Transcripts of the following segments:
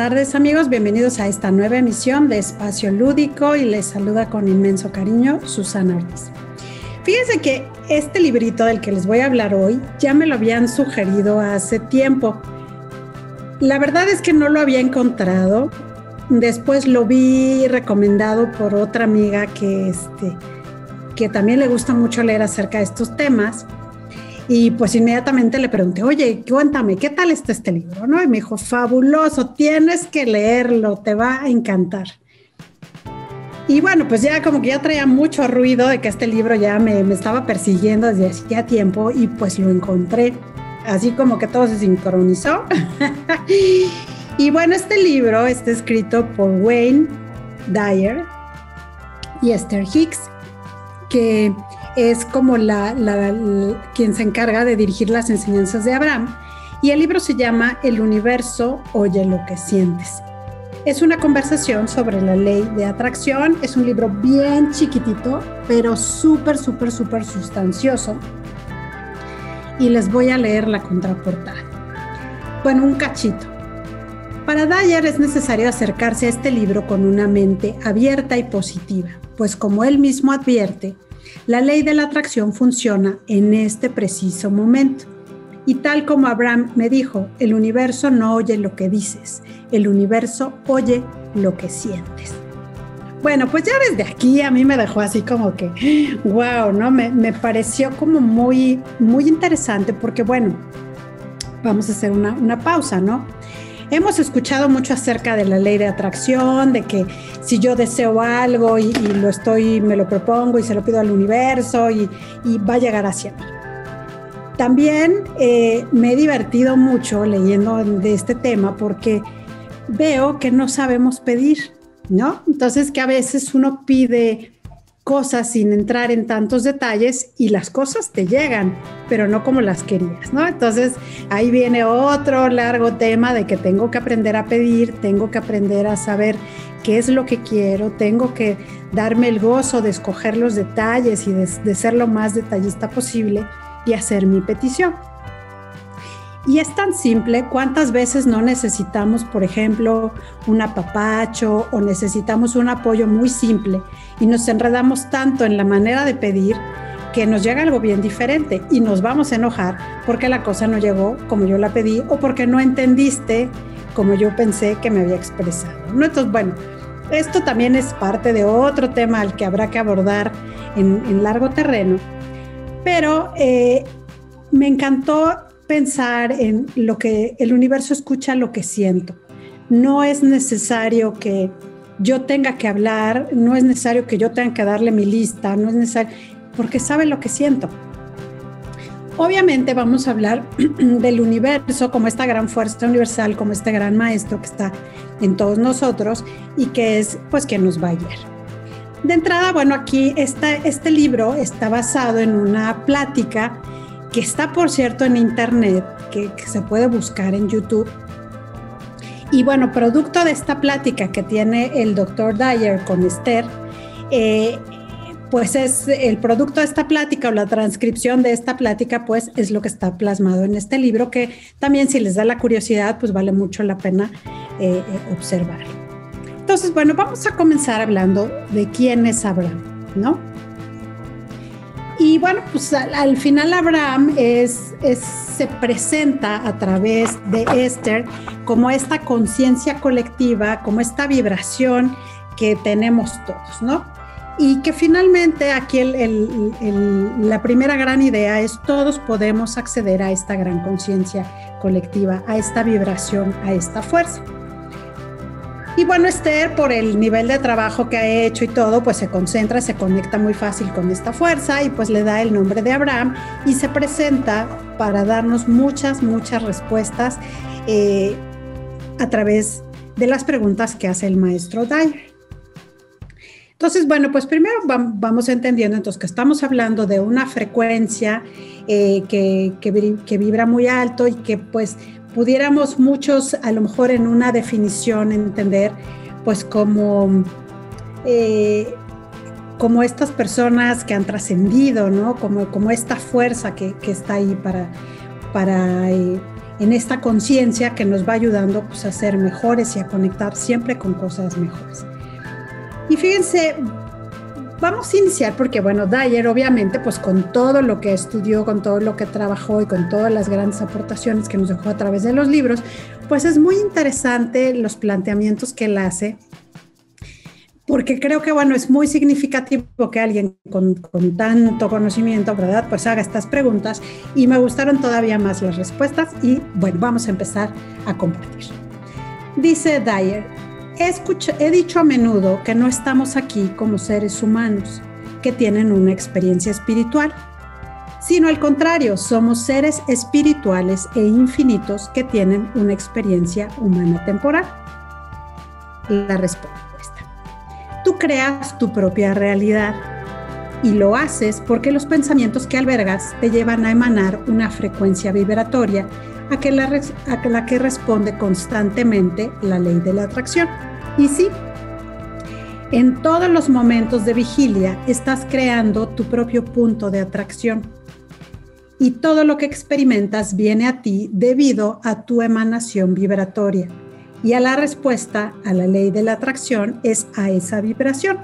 tardes amigos, bienvenidos a esta nueva emisión de Espacio Lúdico y les saluda con inmenso cariño Susana Ortiz. Fíjense que este librito del que les voy a hablar hoy ya me lo habían sugerido hace tiempo. La verdad es que no lo había encontrado. Después lo vi recomendado por otra amiga que, este, que también le gusta mucho leer acerca de estos temas. Y pues inmediatamente le pregunté, oye, cuéntame, ¿qué tal está este libro? ¿No? Y me dijo, fabuloso, tienes que leerlo, te va a encantar. Y bueno, pues ya como que ya traía mucho ruido de que este libro ya me, me estaba persiguiendo desde hacía tiempo y pues lo encontré. Así como que todo se sincronizó. y bueno, este libro está escrito por Wayne Dyer y Esther Hicks, que es como la, quien se encarga de dirigir las enseñanzas de Abraham. Y el libro se llama El universo oye lo que sientes. Es una conversación sobre la ley de atracción. Es un libro bien chiquitito, pero súper, súper, súper sustancioso. Y les voy a leer la contraportada. Bueno, un cachito. Para Dyer es necesario acercarse a este libro con una mente abierta y positiva, pues como él mismo advierte, la ley de la atracción funciona en este preciso momento. Y tal como Abraham me dijo, el universo no oye lo que dices, el universo oye lo que sientes. Bueno, pues ya desde aquí a mí me dejó así como que, wow, ¿no? Me, me pareció como muy, muy interesante porque, bueno, vamos a hacer una, una pausa, ¿no? Hemos escuchado mucho acerca de la ley de atracción, de que si yo deseo algo y, lo estoy, me lo propongo y se lo pido al universo y, va a llegar hacia mí. También eh, me he divertido mucho leyendo de este tema porque veo que no sabemos pedir, ¿no? Entonces que a veces uno pide cosas sin entrar en tantos detalles y las cosas te llegan, pero no como las querías, ¿no? Entonces ahí viene otro largo tema de que tengo que aprender a pedir, tengo que aprender a saber qué es lo que quiero, tengo que darme el gozo de escoger los detalles y de, de ser lo más detallista posible y hacer mi petición. Y es tan simple, ¿cuántas veces no necesitamos, por ejemplo, un apapacho o necesitamos un apoyo muy simple y nos enredamos tanto en la manera de pedir que nos llega algo bien diferente y nos vamos a enojar porque la cosa no llegó como yo la pedí o porque no entendiste como yo pensé que me había expresado. ¿no? Entonces, bueno, esto también es parte de otro tema al que habrá que abordar en, largo terreno, pero eh, me encantó pensar en lo que el universo escucha, lo que siento. No es necesario que yo tenga que hablar, no es necesario que yo tenga que darle mi lista, no es necesario, porque sabe lo que siento. Obviamente vamos a hablar del universo como esta gran fuerza universal, como este gran maestro que está en todos nosotros y que es pues quien nos va a guiar. De entrada, bueno, aquí este libro está basado en una plática que está por cierto en internet, que, se puede buscar en YouTube. Y bueno, producto de esta plática que tiene el doctor Dyer con Esther, eh, pues es el producto de esta plática o la transcripción de esta plática, pues es lo que está plasmado en este libro, que también si les da la curiosidad, pues vale mucho la pena eh, eh, observar. Entonces, bueno, vamos a comenzar hablando de quién es Abraham, ¿no? Y bueno, pues al, final Abraham es, se presenta a través de Esther como esta conciencia colectiva, como esta vibración que tenemos todos, ¿no? Y que finalmente aquí la primera gran idea es todos podemos acceder a esta gran conciencia colectiva, a esta vibración, a esta fuerza. Y bueno, Esther, por el nivel de trabajo que ha hecho y todo, pues se concentra, se conecta muy fácil con esta fuerza y pues le da el nombre de Abraham y se presenta para darnos muchas, muchas respuestas eh, a través de las preguntas que hace el maestro Dyer. Entonces, bueno, pues primero vamos entendiendo entonces que estamos hablando de una frecuencia eh, que, que, vibra muy alto y que pues pudiéramos muchos a lo mejor en una definición entender pues como, eh, como estas personas que han trascendido, ¿no? Como, como esta fuerza que, está ahí para, para eh, en esta conciencia que nos va ayudando pues, a ser mejores y a conectar siempre con cosas mejores. Y fíjense, vamos a iniciar porque, bueno, Dyer obviamente, pues con todo lo que estudió, con todo lo que trabajó y con todas las grandes aportaciones que nos dejó a través de los libros, pues es muy interesante los planteamientos que él hace porque creo que, bueno, es muy significativo que alguien con, con, tanto conocimiento, ¿verdad? Pues haga estas preguntas y me gustaron todavía más las respuestas y, bueno, vamos a empezar a compartir. Dice Dyer, he, dicho a menudo que no estamos aquí como seres humanos que tienen una experiencia espiritual, sino al contrario, somos seres espirituales e infinitos que tienen una experiencia humana temporal. La respuesta tú creas tu propia realidad y lo haces porque los pensamientos que albergas te llevan a emanar una frecuencia vibratoria a la que responde constantemente la ley de la atracción. Y sí, en todos los momentos de vigilia estás creando tu propio punto de atracción y todo lo que experimentas viene a ti debido a tu emanación vibratoria y a la respuesta a la ley de la atracción es a esa vibración.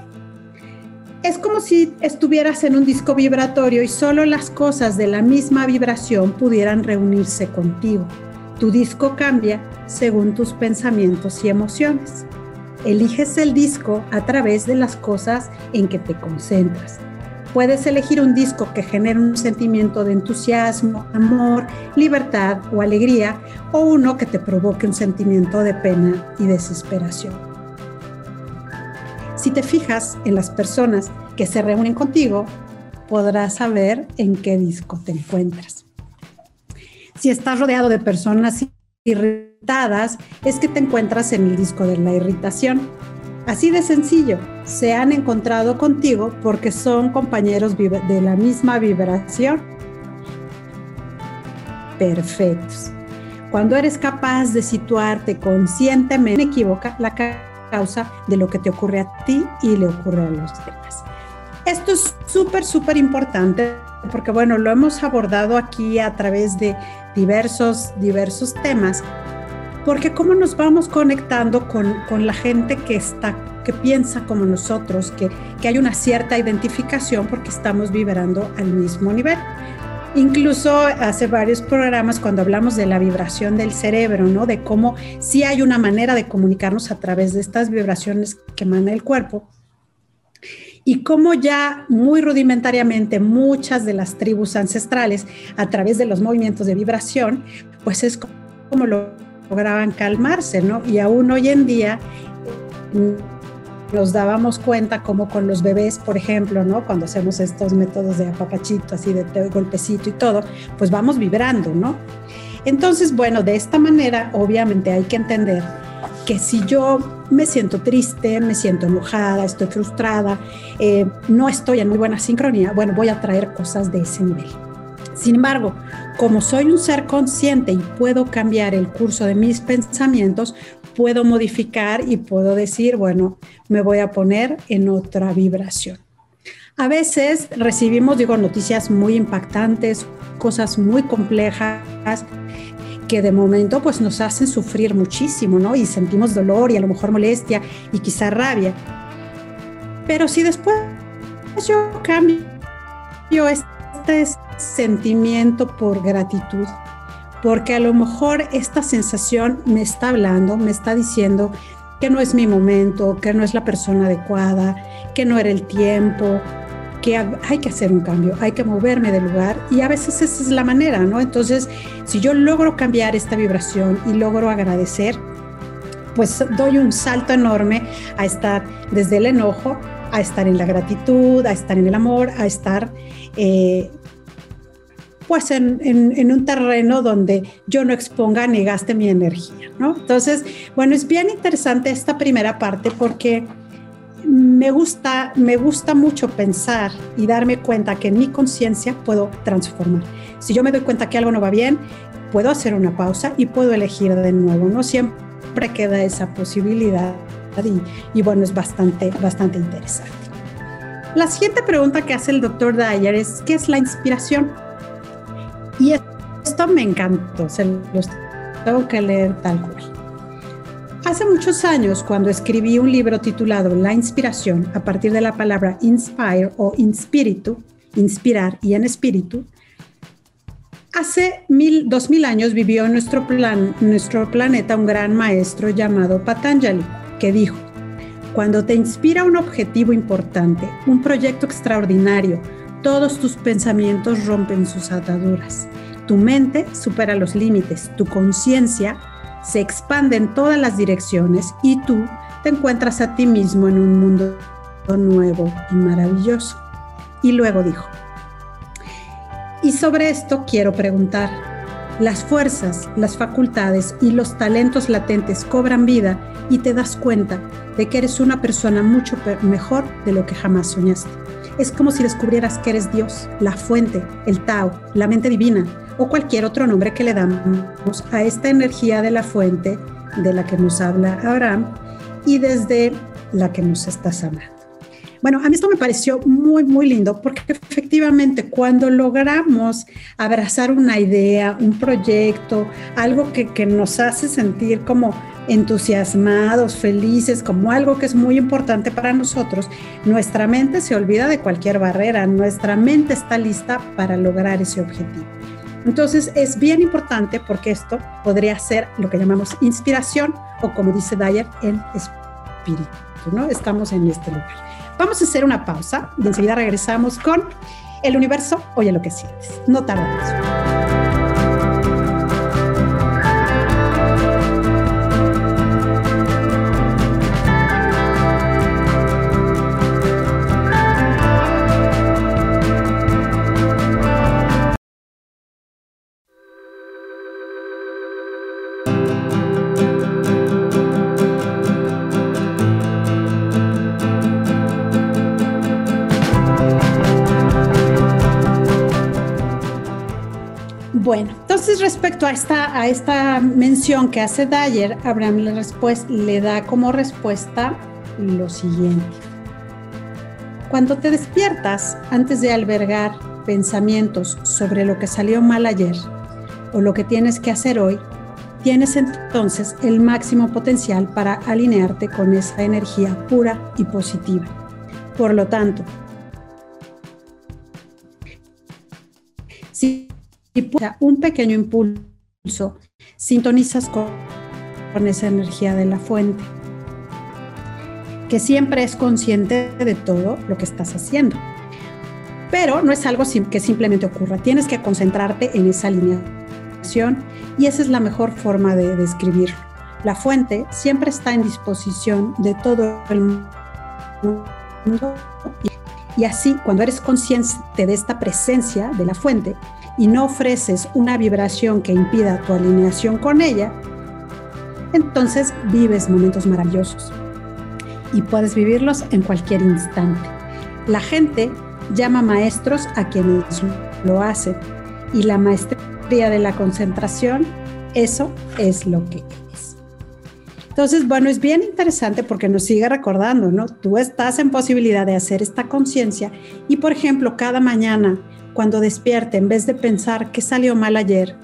Es como si estuvieras en un disco vibratorio y solo las cosas de la misma vibración pudieran reunirse contigo. Tu disco cambia según tus pensamientos y emociones. Eliges el disco a través de las cosas en que te concentras. Puedes elegir un disco que genere un sentimiento de entusiasmo, amor, libertad o alegría, o uno que te provoque un sentimiento de pena y desesperación. Si te fijas en las personas que se reúnen contigo, podrás saber en qué disco te encuentras. Si estás rodeado de personas irritadas, es que te encuentras en el disco de la irritación. Así de sencillo, se han encontrado contigo porque son compañeros de la misma vibración. Perfectos. Cuando eres capaz de situarte conscientemente, equivoca la causa de lo que te ocurre a ti y le ocurre a los demás. Esto es súper, súper importante porque, bueno, lo hemos abordado aquí a través de diversos, diversos temas porque cómo nos vamos conectando con, con, la gente que está, que piensa como nosotros, que, que hay una cierta identificación porque estamos vibrando al mismo nivel. Incluso hace varios programas cuando hablamos de la vibración del cerebro, ¿no? De cómo sí hay una manera de comunicarnos a través de estas vibraciones que emana el cuerpo. Y cómo ya muy rudimentariamente muchas de las tribus ancestrales, a través de los movimientos de vibración, pues es como lo lograban calmarse, ¿no? Y aún hoy en día nos dábamos cuenta como con los bebés, por ejemplo, ¿no? Cuando hacemos estos métodos de apapachito, así de golpecito y todo, pues vamos vibrando, ¿no? Entonces, bueno, de esta manera, obviamente hay que entender que si yo me siento triste, me siento enojada, estoy frustrada, eh, no estoy en muy buena sincronía, bueno, voy a traer cosas de ese nivel. Sin embargo, como soy un ser consciente y puedo cambiar el curso de mis pensamientos, puedo modificar y puedo decir, bueno, me voy a poner en otra vibración. A veces recibimos, digo, noticias muy impactantes, cosas muy complejas que de momento pues nos hacen sufrir muchísimo, ¿no? Y sentimos dolor y a lo mejor molestia y quizá rabia. Pero si después yo cambio este sentimiento por gratitud, porque a lo mejor esta sensación me está hablando, me está diciendo que no es mi momento, que no es la persona adecuada, que no era el tiempo, que hay que hacer un cambio, hay que moverme del lugar y a veces esa es la manera, ¿no? Entonces, si yo logro cambiar esta vibración y logro agradecer, pues doy un salto enorme a estar desde el enojo, a estar en la gratitud, a estar en el amor, a estar eh, pues en, un terreno donde yo no exponga ni gaste mi energía, ¿no? Entonces, bueno, es bien interesante esta primera parte porque me gusta, me gusta mucho pensar y darme cuenta que en mi conciencia puedo transformar. Si yo me doy cuenta que algo no va bien, puedo hacer una pausa y puedo elegir de nuevo, ¿no? Siempre queda esa posibilidad y, y bueno, es bastante, bastante interesante. La siguiente pregunta que hace el doctor Dyer es, ¿qué es la inspiración? Y esto me encantó, se los tengo que leer tal cual. Hace muchos años, cuando escribí un libro titulado La inspiración, a partir de la palabra inspire o inspiritu, inspirar y en espíritu, hace dos mil años vivió en nuestro, plan, nuestro planeta un gran maestro llamado Patanjali, que dijo, cuando te inspira un objetivo importante, un proyecto extraordinario, todos tus pensamientos rompen sus ataduras. Tu mente supera los límites, tu conciencia se expande en todas las direcciones y tú te encuentras a ti mismo en un mundo nuevo y maravilloso. Y luego dijo, y sobre esto quiero preguntar, las fuerzas, las facultades y los talentos latentes cobran vida y te das cuenta de que eres una persona mucho mejor de lo que jamás soñaste. Es como si descubrieras que eres Dios, la fuente, el Tao, la mente divina, o cualquier otro nombre que le damos a esta energía de la fuente de la que nos habla Abraham y desde la que nos está sanando. Bueno, a mí esto me pareció muy, muy lindo porque efectivamente cuando logramos abrazar una idea, un proyecto, algo que, que nos hace sentir como entusiasmados, felices, como algo que es muy importante para nosotros, nuestra mente se olvida de cualquier barrera, nuestra mente está lista para lograr ese objetivo. Entonces es bien importante porque esto podría ser lo que llamamos inspiración o como dice Dyer, el espíritu, ¿no? Estamos en este lugar. Vamos a hacer una pausa y enseguida regresamos con el universo, oye lo que sientes. No tardamos. A esta, a esta mención que hace Dyer, Abraham le, le da como respuesta lo siguiente. Cuando te despiertas antes de albergar pensamientos sobre lo que salió mal ayer o lo que tienes que hacer hoy, tienes entonces el máximo potencial para alinearte con esa energía pura y positiva. Por lo tanto, si un pequeño impulso, sintonizas con, esa energía de la fuente, que siempre es consciente de todo lo que estás haciendo. Pero no es algo que simplemente ocurra, tienes que concentrarte en esa alineación y esa es la mejor forma de describirlo. La fuente siempre está en disposición de todo el mundo y así cuando eres consciente de esta presencia de la fuente, y no ofreces una vibración que impida tu alineación con ella, entonces vives momentos maravillosos y puedes vivirlos en cualquier instante. La gente llama maestros a quienes lo hacen y la maestría de la concentración, eso es lo que es. Entonces, bueno, es bien interesante porque nos sigue recordando, ¿no? Tú estás en posibilidad de hacer esta conciencia y, por ejemplo, cada mañana cuando despierte, en vez de pensar qué salió mal ayer,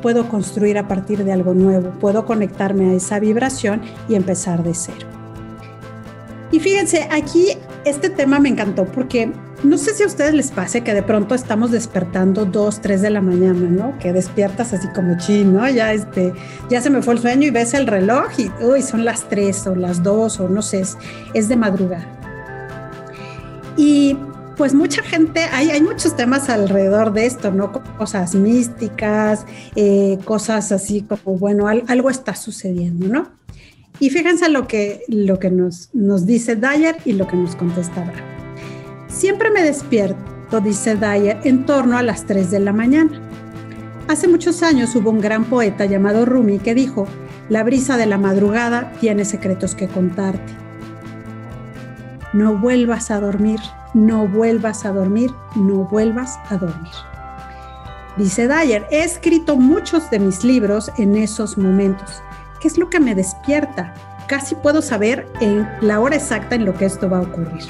puedo construir a partir de algo nuevo, puedo conectarme a esa vibración y empezar de cero. Y fíjense, aquí este tema me encantó porque no sé si a ustedes les pase que de pronto estamos despertando dos, tres de la mañana, ¿no? Que despiertas así como chino, ¿no? Ya, este, ya se me fue el sueño y ves el reloj y, uy, son las tres o las dos o no sé, es, es de madrugada. Y pues mucha gente, hay, muchos temas alrededor de esto, ¿no? Cosas místicas, eh, cosas así como, bueno, algo está sucediendo, ¿no? Y fíjense lo que, lo que nos, nos dice Dyer y lo que nos contesta Siempre me despierto, dice Dyer, en torno a las 3 de la mañana. Hace muchos años hubo un gran poeta llamado Rumi que dijo, la brisa de la madrugada tiene secretos que contarte. No vuelvas a dormir no vuelvas a dormir, no vuelvas a dormir. Dice Dyer, he escrito muchos de mis libros en esos momentos. ¿Qué es lo que me despierta? Casi puedo saber en la hora exacta en lo que esto va a ocurrir.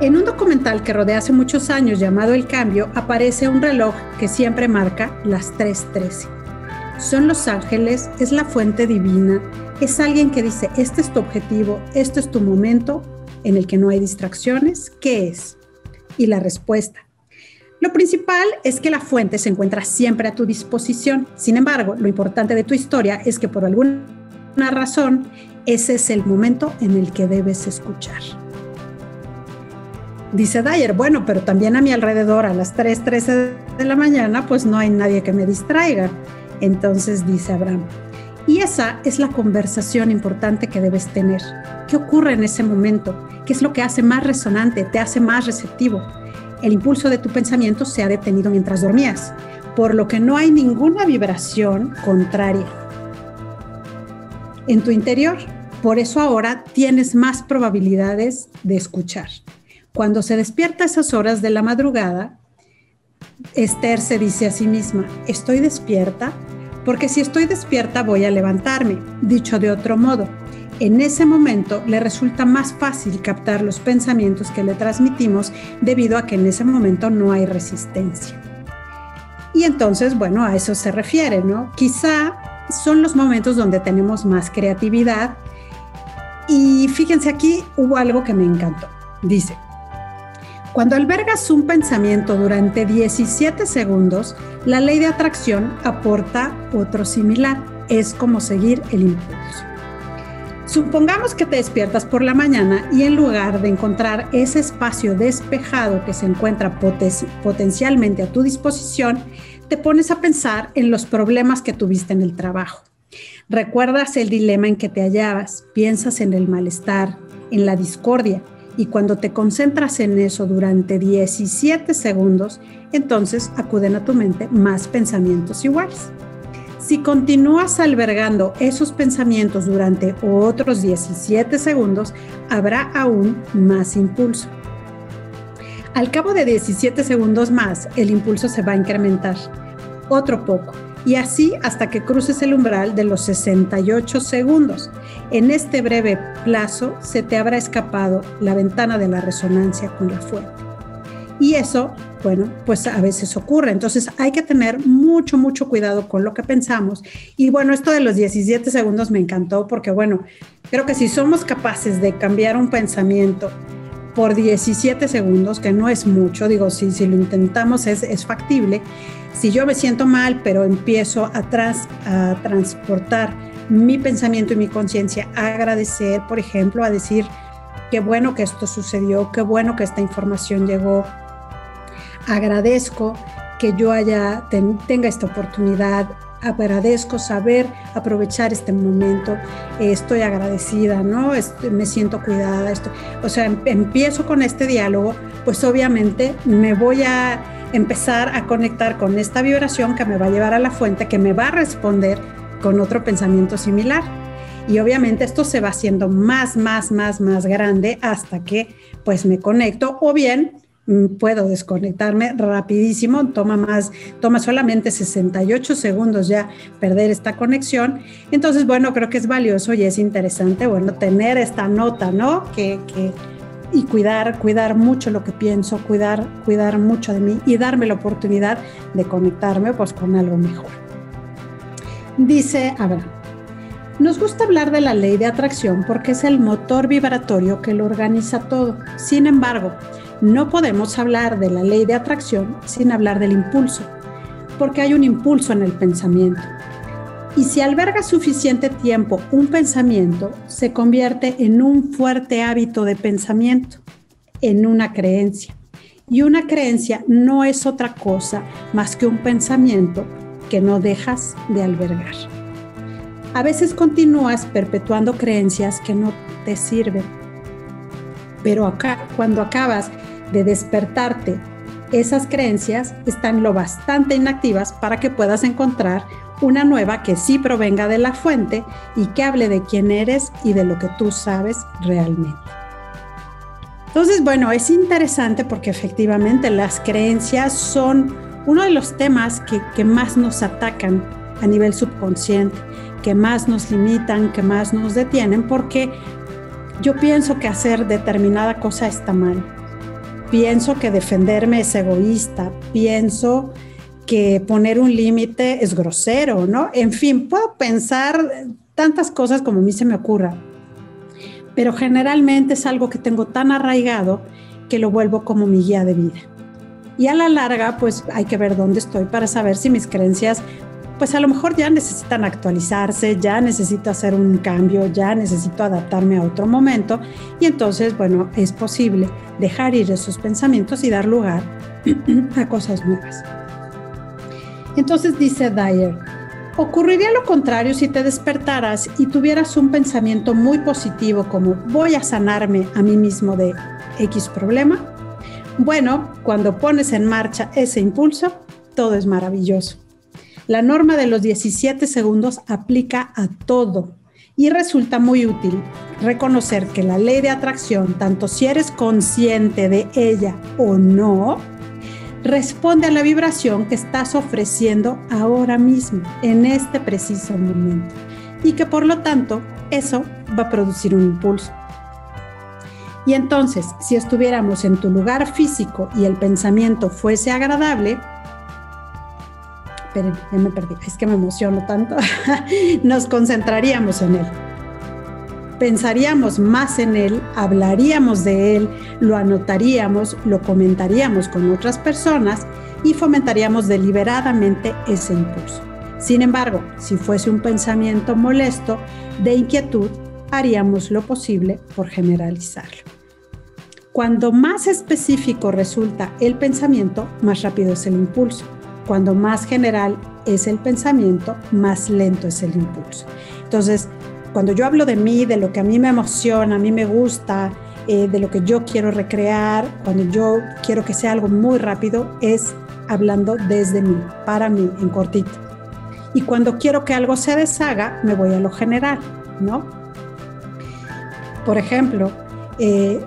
En un documental que rodea hace muchos años llamado El Cambio, aparece un reloj que siempre marca las 3.13. Son los ángeles, es la fuente divina, es alguien que dice, este es tu objetivo, este es tu momento en el que no hay distracciones, ¿qué es? Y la respuesta. Lo principal es que la fuente se encuentra siempre a tu disposición. Sin embargo, lo importante de tu historia es que por alguna razón, ese es el momento en el que debes escuchar. Dice Dyer, bueno, pero también a mi alrededor a las 3.13 de la mañana, pues no hay nadie que me distraiga. Entonces dice Abraham, y esa es la conversación importante que debes tener. ¿Qué ocurre en ese momento? ¿Qué es lo que hace más resonante, te hace más receptivo? El impulso de tu pensamiento se ha detenido mientras dormías, por lo que no hay ninguna vibración contraria en tu interior. Por eso ahora tienes más probabilidades de escuchar. Cuando se despierta a esas horas de la madrugada, Esther se dice a sí misma, estoy despierta porque si estoy despierta voy a levantarme. Dicho de otro modo, en ese momento le resulta más fácil captar los pensamientos que le transmitimos debido a que en ese momento no hay resistencia. Y entonces, bueno, a eso se refiere, ¿no? Quizá son los momentos donde tenemos más creatividad. Y fíjense aquí, hubo algo que me encantó. Dice, cuando albergas un pensamiento durante 17 segundos, la ley de atracción aporta otro similar. Es como seguir el impulso. Supongamos que te despiertas por la mañana y en lugar de encontrar ese espacio despejado que se encuentra potencialmente a tu disposición, te pones a pensar en los problemas que tuviste en el trabajo. Recuerdas el dilema en que te hallabas, piensas en el malestar, en la discordia, y cuando te concentras en eso durante 17 segundos, entonces acuden a tu mente más pensamientos iguales. Si continúas albergando esos pensamientos durante otros 17 segundos, habrá aún más impulso. Al cabo de 17 segundos más, el impulso se va a incrementar. Otro poco y así hasta que cruces el umbral de los 68 segundos. En este breve plazo se te habrá escapado la ventana de la resonancia con la fuente. Y eso, bueno, pues a veces ocurre. Entonces hay que tener mucho, mucho cuidado con lo que pensamos. Y bueno, esto de los 17 segundos me encantó porque, bueno, creo que si somos capaces de cambiar un pensamiento por 17 segundos, que no es mucho, digo, si, si lo intentamos es, es factible, si yo me siento mal, pero empiezo a, a transportar mi pensamiento y mi conciencia agradecer, por ejemplo, a decir, qué bueno que esto sucedió, qué bueno que esta información llegó, agradezco que yo haya, tenga esta oportunidad, agradezco saber aprovechar este momento, estoy agradecida, ¿no? me siento cuidada, esto, o sea, em, empiezo con este diálogo, pues obviamente me voy a empezar a conectar con esta vibración que me va a llevar a la fuente, que me va a responder con otro pensamiento similar. Y obviamente esto se va haciendo más, más, más, más grande hasta que pues me conecto o bien mm, puedo desconectarme rapidísimo, toma más, toma solamente 68 segundos ya perder esta conexión. Entonces, bueno, creo que es valioso y es interesante, bueno, tener esta nota, ¿no? Que, que y cuidar, cuidar mucho lo que pienso, cuidar, cuidar mucho de mí y darme la oportunidad de conectarme pues con algo mejor. Dice Abraham, nos gusta hablar de la ley de atracción porque es el motor vibratorio que lo organiza todo. Sin embargo, no podemos hablar de la ley de atracción sin hablar del impulso, porque hay un impulso en el pensamiento. Y si alberga suficiente tiempo un pensamiento, se convierte en un fuerte hábito de pensamiento, en una creencia. Y una creencia no es otra cosa más que un pensamiento que no dejas de albergar. A veces continúas perpetuando creencias que no te sirven. Pero acá, cuando acabas de despertarte, esas creencias están lo bastante inactivas para que puedas encontrar una nueva que sí provenga de la fuente y que hable de quién eres y de lo que tú sabes realmente. Entonces, bueno, es interesante porque efectivamente las creencias son uno de los temas que, más nos atacan a nivel subconsciente, que más nos limitan, que más nos detienen, porque yo pienso que hacer determinada cosa está mal. Pienso que defenderme es egoísta. Pienso que poner un límite es grosero, ¿no? En fin, puedo pensar tantas cosas como a mí se me ocurra, pero generalmente es algo que tengo tan arraigado que lo vuelvo como mi guía de vida. Y a la larga, pues hay que ver dónde estoy para saber si mis creencias, pues a lo mejor ya necesitan actualizarse, ya necesito hacer un cambio, ya necesito adaptarme a otro momento. Y entonces, bueno, es posible dejar ir esos pensamientos y dar lugar a cosas nuevas. Entonces dice Dyer, ocurriría lo contrario si te despertaras y tuvieras un pensamiento muy positivo como voy a sanarme a mí mismo de X problema. Bueno, cuando pones en marcha ese impulso, todo es maravilloso. La norma de los 17 segundos aplica a todo y resulta muy útil reconocer que la ley de atracción, tanto si eres consciente de ella o no, responde a la vibración que estás ofreciendo ahora mismo, en este preciso momento. Y que por lo tanto eso va a producir un impulso. Y entonces, si estuviéramos en tu lugar físico y el pensamiento fuese agradable, esperen, ya me perdí, es que me emociono tanto, nos concentraríamos en él pensaríamos más en él, hablaríamos de él, lo anotaríamos, lo comentaríamos con otras personas y fomentaríamos deliberadamente ese impulso. Sin embargo, si fuese un pensamiento molesto, de inquietud, haríamos lo posible por generalizarlo. Cuando más específico resulta el pensamiento, más rápido es el impulso. Cuando más general es el pensamiento, más lento es el impulso. Entonces, cuando yo hablo de mí, de lo que a mí me emociona, a mí me gusta, eh, de lo que yo quiero recrear, cuando yo quiero que sea algo muy rápido, es hablando desde mí, para mí, en cortito. Y cuando quiero que algo se deshaga, me voy a lo general, ¿no? Por ejemplo, eh,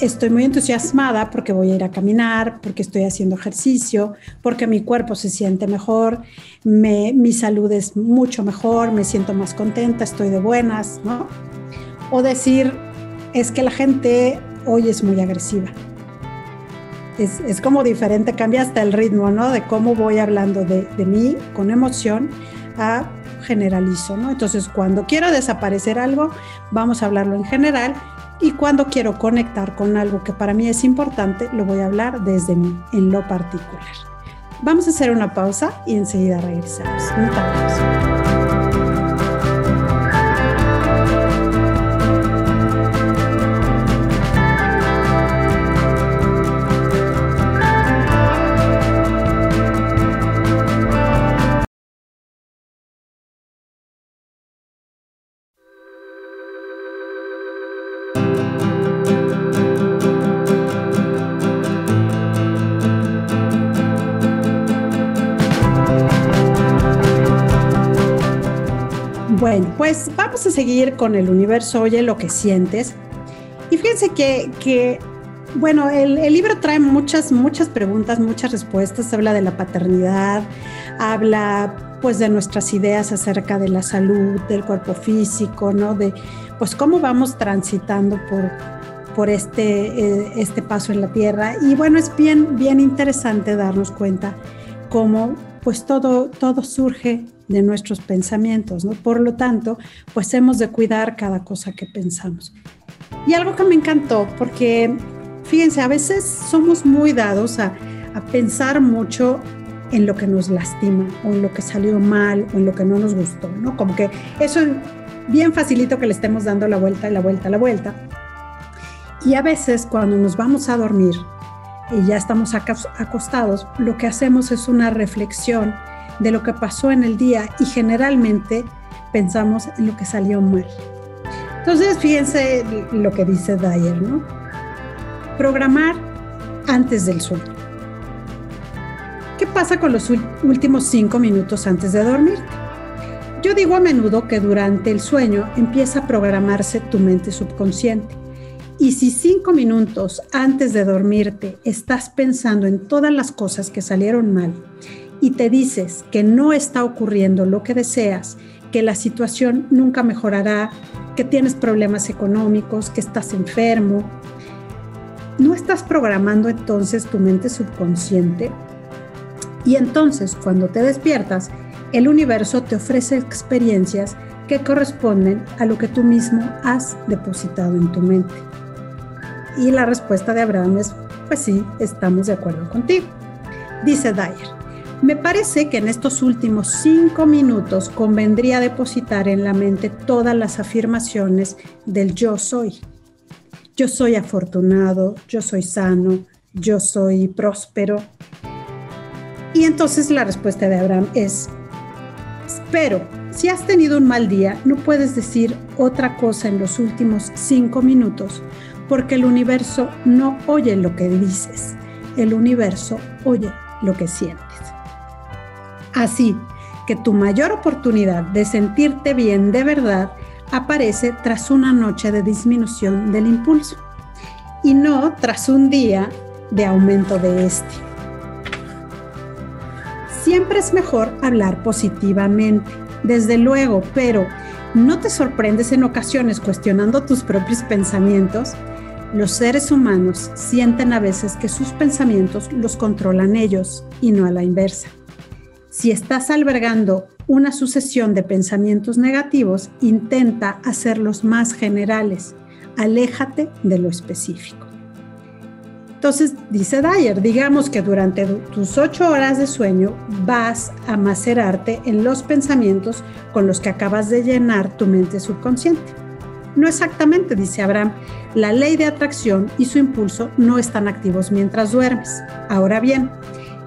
estoy muy entusiasmada porque voy a ir a caminar, porque estoy haciendo ejercicio, porque mi cuerpo se siente mejor, mi salud es mucho mejor, me siento más contenta, estoy de buenas, ¿no? O decir, es que la gente hoy es muy agresiva. Es, es como diferente, cambia hasta el ritmo, ¿no? De cómo voy hablando de, de mí con emoción a generalizo, ¿no? Entonces, cuando quiero desaparecer algo, vamos a hablarlo en general y cuando quiero conectar con algo que para mí es importante, lo voy a hablar desde mí, en lo particular. Vamos a hacer una pausa y enseguida regresamos. pues vamos a seguir con el universo Oye lo que sientes. Y fíjense que, bueno, el, libro trae muchas, muchas preguntas, muchas respuestas. Habla de la paternidad, habla pues de nuestras ideas acerca de la salud, del cuerpo físico, ¿no? De pues cómo vamos transitando por, por este, eh, este paso en la tierra. Y bueno, es bien, bien interesante darnos cuenta cómo pues todo, todo surge de nuestros pensamientos, ¿no? Por lo tanto, pues hemos de cuidar cada cosa que pensamos. Y algo que me encantó, porque fíjense, a veces somos muy dados a, pensar mucho en lo que nos lastima o en lo que salió mal o en lo que no nos gustó, ¿no? Como que eso es bien facilito que le estemos dando la vuelta y la vuelta, la vuelta. Y a veces cuando nos vamos a dormir, y ya estamos acostados, lo que hacemos es una reflexión de lo que pasó en el día y generalmente pensamos en lo que salió mal. Entonces, fíjense lo que dice Dyer, ¿no? Programar antes del sueño. ¿Qué pasa con los últimos cinco minutos antes de dormir? Yo digo a menudo que durante el sueño empieza a programarse tu mente subconsciente y si cinco minutos antes de dormirte estás pensando en todas las cosas que salieron mal y te dices que no está ocurriendo lo que deseas, que la situación nunca mejorará, que tienes problemas económicos, que estás enfermo, ¿no estás programando entonces tu mente subconsciente? Y entonces, cuando te despiertas, el universo te ofrece experiencias que corresponden a lo que tú mismo has depositado en tu mente. Y la respuesta de Abraham es, pues sí, estamos de acuerdo contigo. Dice Dyer, me parece que en estos últimos cinco minutos convendría depositar en la mente todas las afirmaciones del yo soy. Yo soy afortunado, yo soy sano, yo soy próspero. Y entonces la respuesta de Abraham es, pero si has tenido un mal día, no puedes decir otra cosa en los últimos cinco minutos, porque el universo no oye lo que dices, el universo oye lo que sientes. Así que tu mayor oportunidad de sentirte bien de verdad aparece tras una noche de disminución del impulso y no tras un día de aumento de este. Siempre es mejor hablar positivamente, desde luego, pero ¿no te sorprendes en ocasiones cuestionando tus propios pensamientos? Los seres humanos sienten a veces que sus pensamientos los controlan ellos y no a la inversa. Si estás albergando una sucesión de pensamientos negativos, intenta hacerlos más generales. Aléjate de lo específico. Entonces, dice Dyer, digamos que durante tus ocho horas de sueño vas a macerarte en los pensamientos con los que acabas de llenar tu mente subconsciente. No exactamente, dice Abraham, la ley de atracción y su impulso no están activos mientras duermes. Ahora bien,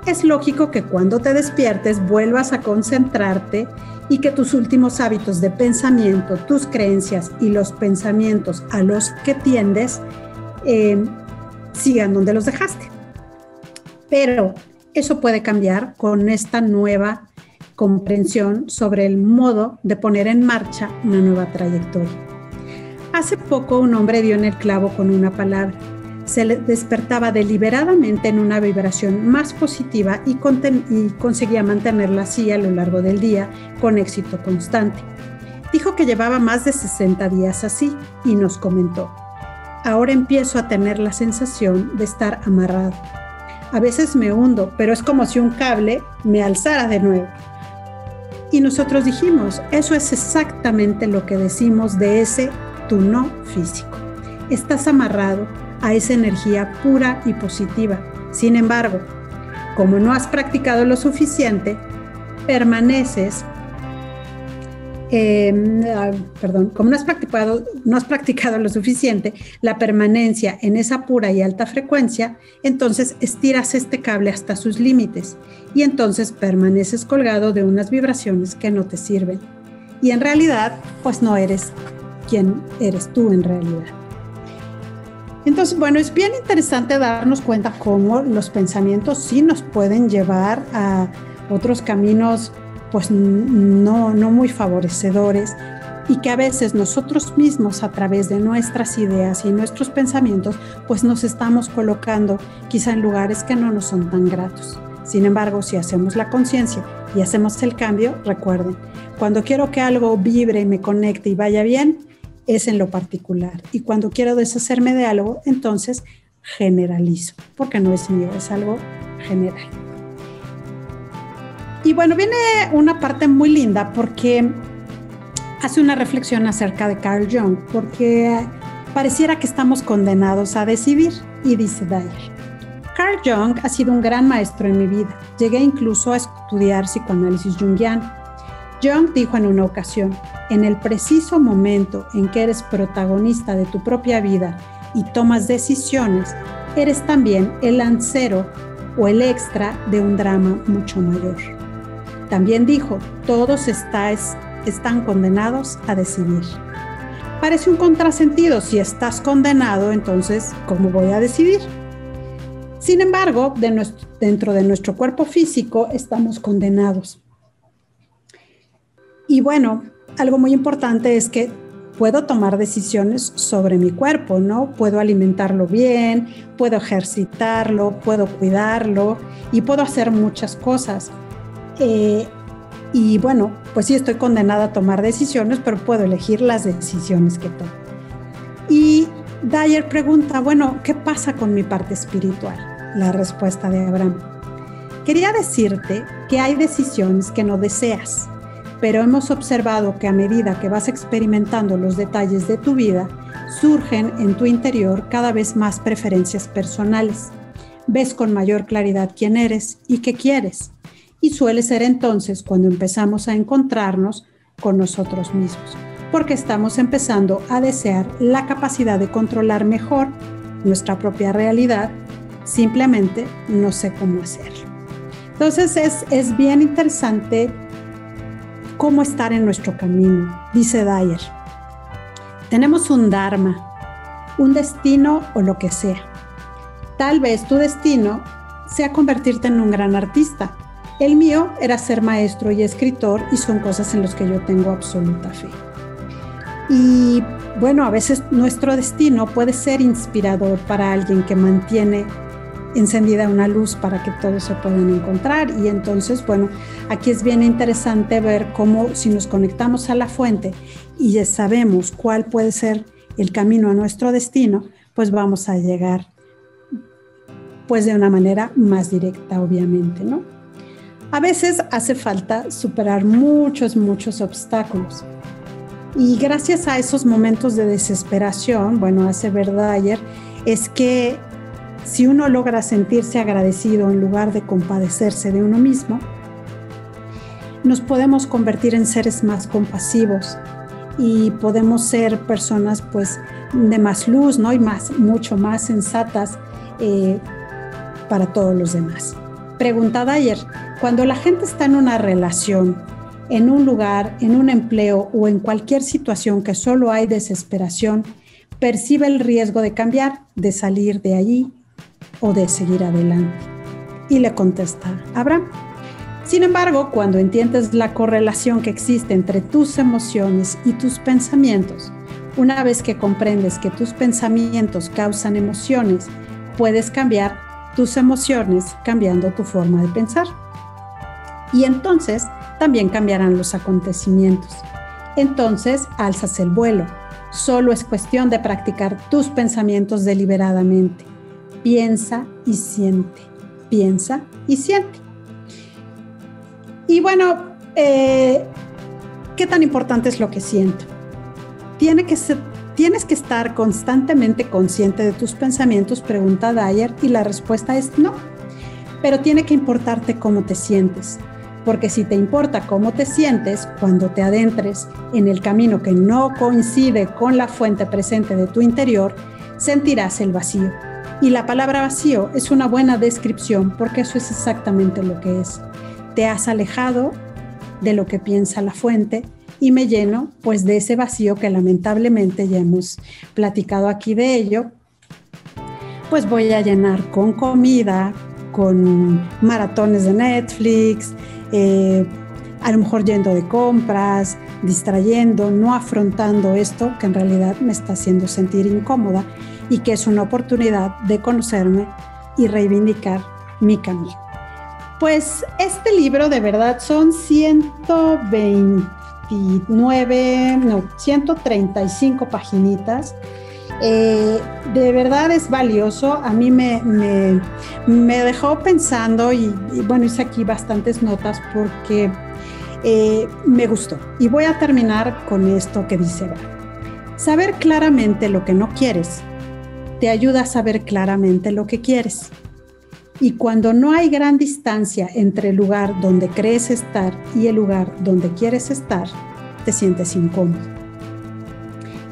es lógico que cuando te despiertes vuelvas a concentrarte y que tus últimos hábitos de pensamiento, tus creencias y los pensamientos a los que tiendes eh, sigan donde los dejaste. Pero eso puede cambiar con esta nueva comprensión sobre el modo de poner en marcha una nueva trayectoria. Hace poco un hombre dio en el clavo con una palabra se despertaba deliberadamente en una vibración más positiva y, conseguía mantenerla así a lo largo del día con éxito constante. Dijo que llevaba más de 60 días así y nos comentó, ahora empiezo a tener la sensación de estar amarrado. A veces me hundo, pero es como si un cable me alzara de nuevo. Y nosotros dijimos, eso es exactamente lo que decimos de ese tu no físico. Estás amarrado, a esa energía pura y positiva. Sin embargo, como no has practicado lo suficiente, permaneces, ah, perdón, como no has, practicado, no has practicado lo suficiente, la permanencia en esa pura y alta frecuencia, entonces estiras este cable hasta sus límites y entonces permaneces colgado de unas vibraciones que no te sirven. Y en realidad, pues no eres quien eres tú en realidad. Entonces, bueno, es bien interesante darnos cuenta cómo los pensamientos sí nos pueden llevar a otros caminos, pues no, no muy favorecedores y que a veces nosotros mismos a través de nuestras ideas y nuestros pensamientos, pues nos estamos colocando quizá en lugares que no nos son tan gratos. Sin embargo, si hacemos la conciencia y hacemos el cambio, recuerden, cuando quiero que algo vibre me conecte y vaya bien, es en lo particular. Y cuando quiero deshacerme de algo, entonces generalizo, porque no es mío, es algo general. Y bueno, viene una parte muy linda porque hace una reflexión acerca de Carl Jung, porque pareciera que estamos condenados a decidir, y dice Dyer. Carl Jung ha sido un gran maestro en mi vida. Llegué incluso a estudiar psicoanálisis junguiano. Jung dijo en una ocasión, en el preciso momento en que eres protagonista de tu propia vida y tomas decisiones, eres también el lancero o el extra de un drama mucho mayor. También dijo, todos están condenados a decidir. Parece un contrasentido, si estás condenado, entonces, ¿cómo voy a decidir? Sin embargo, dentro de nuestro cuerpo físico estamos condenados. Y bueno, algo muy importante es que puedo tomar decisiones sobre mi cuerpo, ¿no? Puedo alimentarlo bien, puedo ejercitarlo, puedo cuidarlo y puedo hacer muchas cosas. Eh, y bueno, pues sí estoy condenada a tomar decisiones, pero puedo elegir las decisiones que tomo. Y Dyer pregunta, bueno, ¿qué pasa con mi parte espiritual? La respuesta de Abraham quería decirte que hay decisiones que no deseas, pero hemos observado que a medida que vas experimentando los detalles de tu vida, surgen en tu interior cada vez más preferencias personales. Ves con mayor claridad quién eres y qué quieres. Y suele ser entonces cuando empezamos a encontrarnos con nosotros mismos, porque estamos empezando a desear la capacidad de controlar mejor nuestra propia realidad, simplemente no sé cómo hacerlo. Entonces es, es bien interesante cómo estar en nuestro camino, dice Dyer. Tenemos un Dharma, un destino o lo que sea. Tal vez tu destino sea convertirte en un gran artista. El mío era ser maestro y escritor y son cosas en las que yo tengo absoluta fe. Y bueno, a veces nuestro destino puede ser inspirador para alguien que mantiene encendida una luz para que todos se puedan encontrar. Y entonces, bueno, aquí es bien interesante ver cómo si nos conectamos a la fuente y ya sabemos cuál puede ser el camino a nuestro destino, pues vamos a llegar pues de una manera más directa, obviamente, ¿no? A veces hace falta superar muchos, muchos obstáculos. Y gracias a esos momentos de desesperación, bueno, hace verdad ayer, es que si uno logra sentirse agradecido en lugar de compadecerse de uno mismo, nos podemos convertir en seres más compasivos y podemos ser personas pues de más luz, ¿no? Y más, mucho más sensatas eh, para todos los demás. Preguntada ayer, cuando la gente está en una relación, en un lugar, en un empleo o en cualquier situación que solo hay desesperación, percibe el riesgo de cambiar, de salir de allí o de seguir adelante. Y le contesta Abraham. Sin embargo, cuando entiendes la correlación que existe entre tus emociones y tus pensamientos, una vez que comprendes que tus pensamientos causan emociones, puedes cambiar tus emociones cambiando tu forma de pensar. Y entonces también cambiarán los acontecimientos. Entonces alzas el vuelo. Solo es cuestión de practicar tus pensamientos deliberadamente piensa y siente, piensa y siente. Y bueno, eh, ¿qué tan importante es lo que siento? Tienes que estar constantemente consciente de tus pensamientos, pregunta Dyer, y la respuesta es no. Pero tiene que importarte cómo te sientes, porque si te importa cómo te sientes, cuando te adentres en el camino que no coincide con la fuente presente de tu interior, sentirás el vacío y la palabra vacío es una buena descripción porque eso es exactamente lo que es. Te has alejado de lo que piensa la fuente y me lleno pues de ese vacío que lamentablemente ya hemos platicado aquí de ello. Pues voy a llenar con comida, con maratones de Netflix, eh, a lo mejor yendo de compras, distrayendo, no afrontando esto que en realidad me está haciendo sentir incómoda y que es una oportunidad de conocerme y reivindicar mi camino. Pues este libro de verdad son 129, no, 135 paginitas. Eh, de verdad es valioso. A mí me, me, dejó pensando y, bueno, hice aquí bastantes notas porque eh, me gustó. Y voy a terminar con esto que dice, saber claramente lo que no quieres te ayuda a saber claramente lo que quieres. Y cuando no hay gran distancia entre el lugar donde crees estar y el lugar donde quieres estar, te sientes incómodo.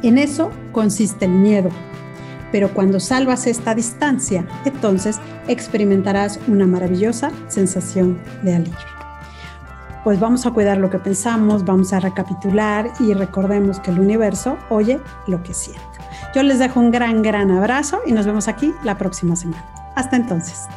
En eso consiste el miedo. Pero cuando salvas esta distancia, entonces experimentarás una maravillosa sensación de alivio. Pues vamos a cuidar lo que pensamos, vamos a recapitular y recordemos que el universo oye lo que siente. Yo les dejo un gran, gran abrazo y nos vemos aquí la próxima semana. Hasta entonces.